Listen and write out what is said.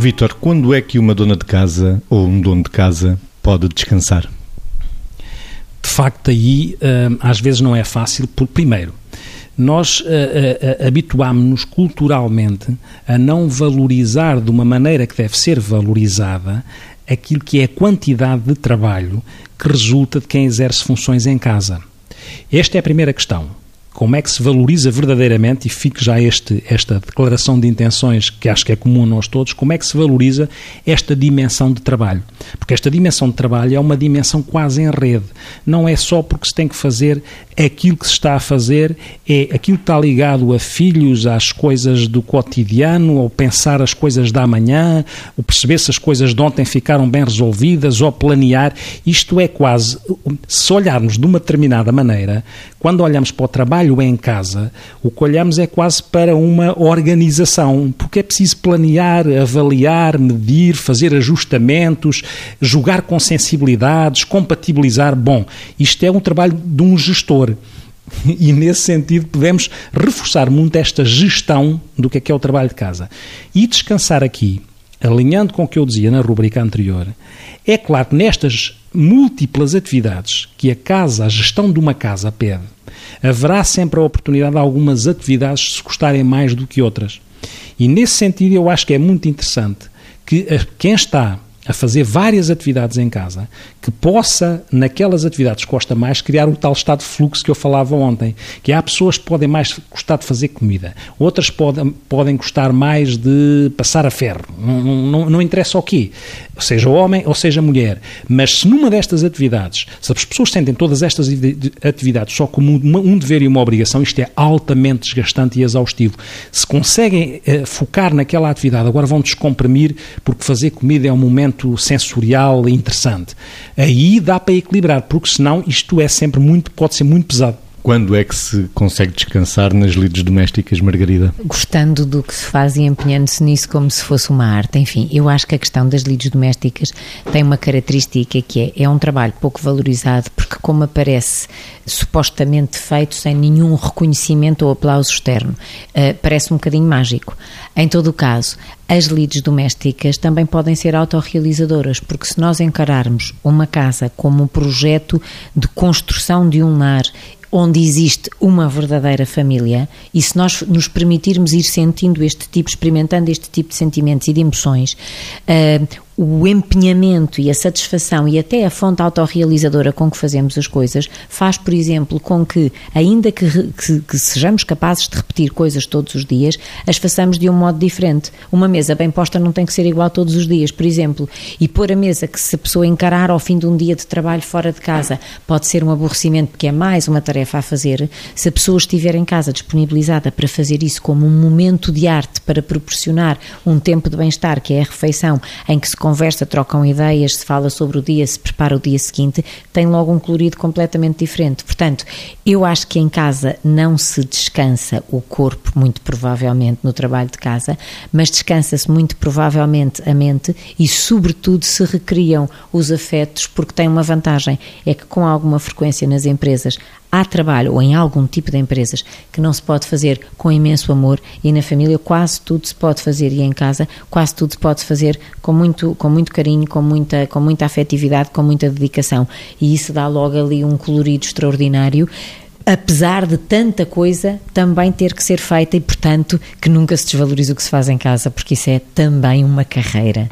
Vítor, quando é que uma dona de casa ou um dono de casa pode descansar? De facto, aí hum, às vezes não é fácil, porque, primeiro, nós uh, uh, habituámos-nos culturalmente a não valorizar de uma maneira que deve ser valorizada aquilo que é a quantidade de trabalho que resulta de quem exerce funções em casa. Esta é a primeira questão como é que se valoriza verdadeiramente, e fique já este, esta declaração de intenções que acho que é comum a nós todos, como é que se valoriza esta dimensão de trabalho. Porque esta dimensão de trabalho é uma dimensão quase em rede. Não é só porque se tem que fazer aquilo que se está a fazer, é aquilo que está ligado a filhos, às coisas do cotidiano, ou pensar as coisas da manhã, ou perceber se as coisas de ontem ficaram bem resolvidas, ou planear. Isto é quase, se olharmos de uma determinada maneira, quando olhamos para o trabalho em casa, o que olhamos é quase para uma organização, porque é preciso planear, avaliar, medir, fazer ajustamentos, jogar com sensibilidades, compatibilizar. Bom, isto é um trabalho de um gestor. E nesse sentido podemos reforçar muito esta gestão do que é que é o trabalho de casa. E descansar aqui, alinhando com o que eu dizia na rubrica anterior, é claro que nestas múltiplas atividades que a casa, a gestão de uma casa pede, haverá sempre a oportunidade de algumas atividades se custarem mais do que outras. E nesse sentido eu acho que é muito interessante que quem está a fazer várias atividades em casa, que possa, naquelas atividades que gosta mais, criar o tal estado de fluxo que eu falava ontem. Que há pessoas que podem mais gostar de fazer comida, outras podem, podem gostar mais de passar a ferro. Não, não, não interessa o quê, seja homem ou seja mulher. Mas se numa destas atividades, se as pessoas sentem todas estas atividades só como um dever e uma obrigação, isto é altamente desgastante e exaustivo. Se conseguem eh, focar naquela atividade, agora vão descomprimir, porque fazer comida é um momento sensorial e interessante. Aí dá para equilibrar, porque senão isto é sempre muito, pode ser muito pesado. Quando é que se consegue descansar nas lides domésticas, Margarida? Gostando do que se faz e empenhando-se nisso como se fosse uma arte. Enfim, eu acho que a questão das lides domésticas tem uma característica que é, é um trabalho pouco valorizado, porque como aparece supostamente feito sem nenhum reconhecimento ou aplauso externo, uh, parece um bocadinho mágico. Em todo o caso, as lides domésticas também podem ser autorrealizadoras, porque se nós encararmos uma casa como um projeto de construção de um lar onde existe uma verdadeira família e se nós nos permitirmos ir sentindo este tipo, experimentando este tipo de sentimentos e de emoções, uh, o empenhamento e a satisfação e até a fonte autorrealizadora com que fazemos as coisas faz, por exemplo, com que, ainda que, que, que, sejamos capazes de repetir coisas todos os dias, as façamos de um modo diferente. Uma mesa bem posta não tem que ser igual todos os dias, por exemplo, e pôr a mesa que se a pessoa encarar ao fim de um dia de trabalho fora de casa pode ser um aborrecimento porque é mais uma tarefa a fazer. Se a pessoa estiver em casa disponibilizada para fazer isso como um momento de arte para proporcionar um tempo de bem-estar, que é a refeição, em que se conversa, trocam ideias, se fala sobre o dia, se prepara o dia seguinte, tem logo um colorido completamente diferente. Portanto, eu acho que em casa não se descansa o corpo, muito provavelmente, no trabalho de casa, mas descansa-se muito provavelmente a mente e, sobretudo, se recriam os afetos, porque tem uma vantagem: é que com alguma frequência nas empresas há trabalho ou em algum tipo de empresas que não se pode fazer com imenso amor e na família quase tudo se pode fazer e em casa quase tudo se pode fazer com muito com muito carinho, com muita com muita afetividade, com muita dedicação e isso dá logo ali um colorido extraordinário apesar de tanta coisa também ter que ser feita e portanto que nunca se desvalorize o que se faz em casa porque isso é também uma carreira.